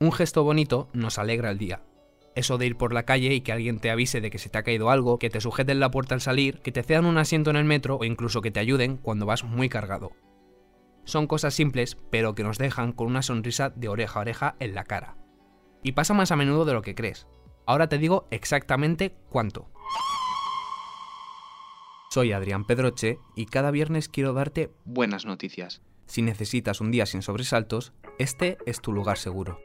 Un gesto bonito nos alegra el día. Eso de ir por la calle y que alguien te avise de que se te ha caído algo, que te sujeten la puerta al salir, que te cedan un asiento en el metro o incluso que te ayuden cuando vas muy cargado. Son cosas simples, pero que nos dejan con una sonrisa de oreja a oreja en la cara. Y pasa más a menudo de lo que crees. Ahora te digo exactamente cuánto. Soy Adrián Pedroche y cada viernes quiero darte buenas noticias. Si necesitas un día sin sobresaltos, este es tu lugar seguro.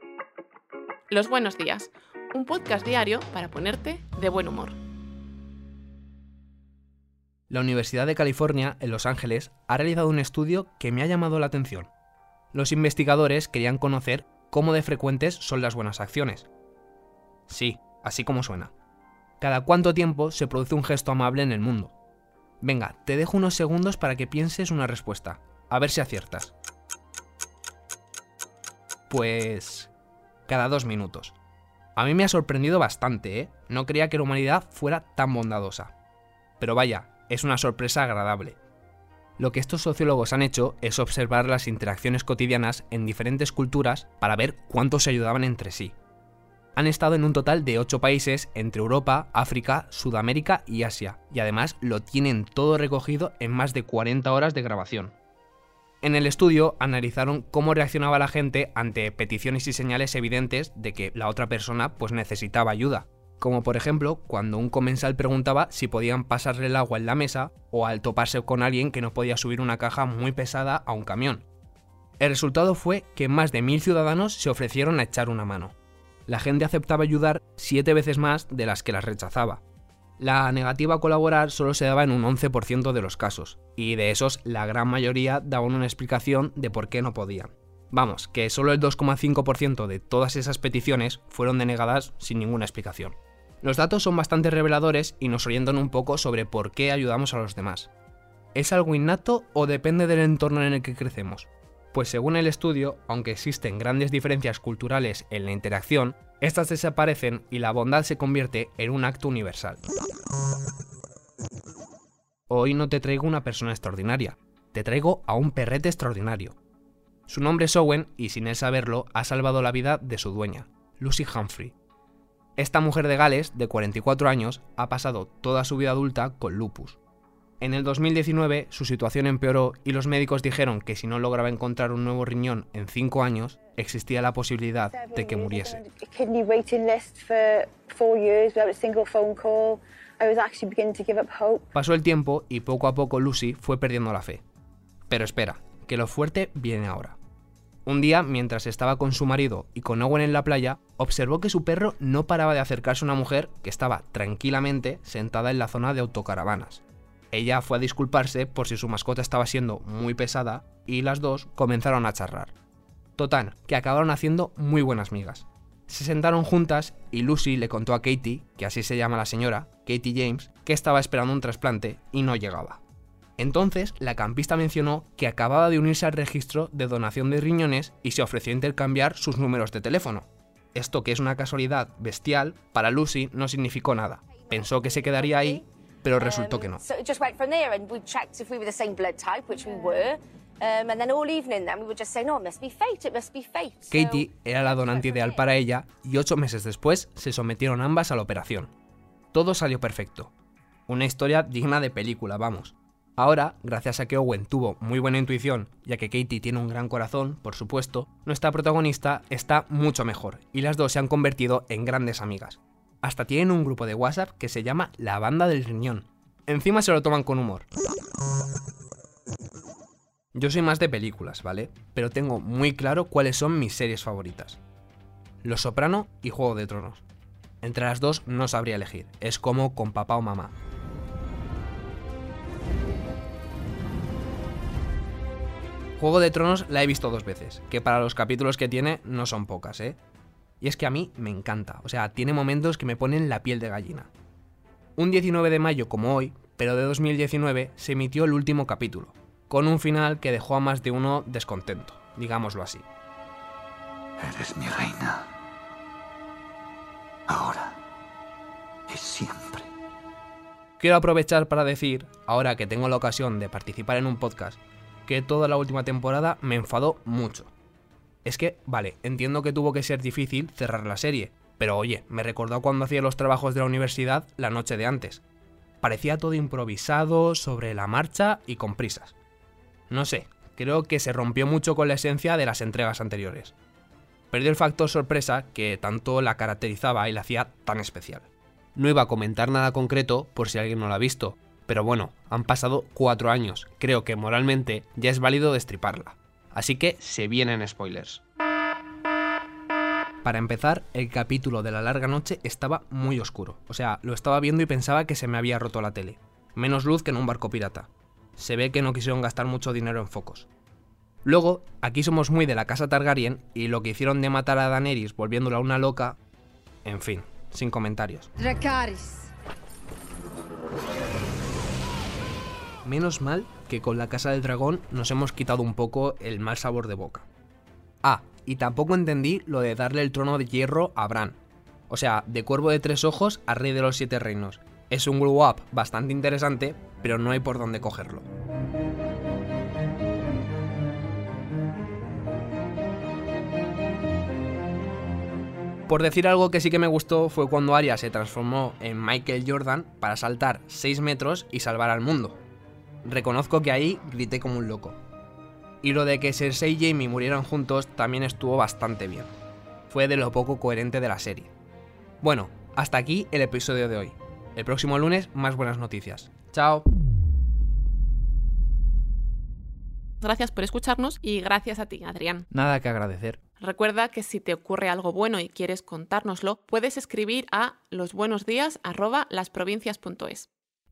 Los buenos días, un podcast diario para ponerte de buen humor. La Universidad de California, en Los Ángeles, ha realizado un estudio que me ha llamado la atención. Los investigadores querían conocer cómo de frecuentes son las buenas acciones. Sí, así como suena. Cada cuánto tiempo se produce un gesto amable en el mundo. Venga, te dejo unos segundos para que pienses una respuesta. A ver si aciertas. Pues... cada dos minutos. A mí me ha sorprendido bastante, ¿eh? No creía que la humanidad fuera tan bondadosa. Pero vaya, es una sorpresa agradable. Lo que estos sociólogos han hecho es observar las interacciones cotidianas en diferentes culturas para ver cuánto se ayudaban entre sí. Han estado en un total de 8 países entre Europa, África, Sudamérica y Asia, y además lo tienen todo recogido en más de 40 horas de grabación. En el estudio analizaron cómo reaccionaba la gente ante peticiones y señales evidentes de que la otra persona pues necesitaba ayuda, como por ejemplo cuando un comensal preguntaba si podían pasarle el agua en la mesa o al toparse con alguien que no podía subir una caja muy pesada a un camión. El resultado fue que más de mil ciudadanos se ofrecieron a echar una mano. La gente aceptaba ayudar siete veces más de las que las rechazaba, la negativa a colaborar solo se daba en un 11% de los casos, y de esos la gran mayoría daban una explicación de por qué no podían. Vamos, que solo el 2,5% de todas esas peticiones fueron denegadas sin ninguna explicación. Los datos son bastante reveladores y nos orientan un poco sobre por qué ayudamos a los demás. ¿Es algo innato o depende del entorno en el que crecemos? Pues según el estudio, aunque existen grandes diferencias culturales en la interacción, estas desaparecen y la bondad se convierte en un acto universal. Hoy no te traigo una persona extraordinaria, te traigo a un perrete extraordinario. Su nombre es Owen y sin él saberlo ha salvado la vida de su dueña, Lucy Humphrey. Esta mujer de Gales, de 44 años, ha pasado toda su vida adulta con lupus. En el 2019 su situación empeoró y los médicos dijeron que si no lograba encontrar un nuevo riñón en 5 años, existía la posibilidad de que muriese. Pasó el tiempo y poco a poco Lucy fue perdiendo la fe. Pero espera, que lo fuerte viene ahora. Un día, mientras estaba con su marido y con Owen en la playa, observó que su perro no paraba de acercarse a una mujer que estaba tranquilamente sentada en la zona de autocaravanas. Ella fue a disculparse por si su mascota estaba siendo muy pesada y las dos comenzaron a charlar. Total, que acabaron haciendo muy buenas migas. Se sentaron juntas y Lucy le contó a Katie, que así se llama la señora, Katie James, que estaba esperando un trasplante y no llegaba. Entonces, la campista mencionó que acababa de unirse al registro de donación de riñones y se ofreció a intercambiar sus números de teléfono. Esto que es una casualidad bestial, para Lucy no significó nada. Pensó que se quedaría ahí pero resultó que no. Katie era la donante ideal para ella y ocho meses después se sometieron ambas a la operación. Todo salió perfecto. Una historia digna de película, vamos. Ahora, gracias a que Owen tuvo muy buena intuición y a que Katie tiene un gran corazón, por supuesto, nuestra protagonista está mucho mejor y las dos se han convertido en grandes amigas. Hasta tienen un grupo de WhatsApp que se llama La Banda del Riñón. Encima se lo toman con humor. Yo soy más de películas, ¿vale? Pero tengo muy claro cuáles son mis series favoritas. Los Soprano y Juego de Tronos. Entre las dos no sabría elegir, es como con papá o mamá. Juego de Tronos la he visto dos veces, que para los capítulos que tiene no son pocas, ¿eh? Y es que a mí me encanta, o sea, tiene momentos que me ponen la piel de gallina. Un 19 de mayo como hoy, pero de 2019, se emitió el último capítulo, con un final que dejó a más de uno descontento, digámoslo así. Eres mi reina. Ahora y siempre. Quiero aprovechar para decir, ahora que tengo la ocasión de participar en un podcast, que toda la última temporada me enfadó mucho. Es que, vale, entiendo que tuvo que ser difícil cerrar la serie, pero oye, me recordó cuando hacía los trabajos de la universidad la noche de antes. Parecía todo improvisado, sobre la marcha y con prisas. No sé, creo que se rompió mucho con la esencia de las entregas anteriores. Perdió el factor sorpresa que tanto la caracterizaba y la hacía tan especial. No iba a comentar nada concreto por si alguien no lo ha visto, pero bueno, han pasado cuatro años, creo que moralmente ya es válido destriparla. Así que se vienen spoilers. Para empezar, el capítulo de la larga noche estaba muy oscuro. O sea, lo estaba viendo y pensaba que se me había roto la tele. Menos luz que en un barco pirata. Se ve que no quisieron gastar mucho dinero en focos. Luego, aquí somos muy de la casa Targaryen y lo que hicieron de matar a Daenerys volviéndola una loca... En fin, sin comentarios. Dracarys. Menos mal que con la Casa del Dragón nos hemos quitado un poco el mal sabor de boca. Ah, y tampoco entendí lo de darle el trono de hierro a Bran. O sea, de cuervo de tres ojos a rey de los siete reinos. Es un glow up bastante interesante, pero no hay por dónde cogerlo. Por decir algo que sí que me gustó fue cuando Arya se transformó en Michael Jordan para saltar 6 metros y salvar al mundo. Reconozco que ahí grité como un loco. Y lo de que Cersei y Jaime murieran juntos también estuvo bastante bien. Fue de lo poco coherente de la serie. Bueno, hasta aquí el episodio de hoy. El próximo lunes más buenas noticias. Chao. Gracias por escucharnos y gracias a ti, Adrián. Nada que agradecer. Recuerda que si te ocurre algo bueno y quieres contárnoslo, puedes escribir a losbuenosdías@lasprovincias.es.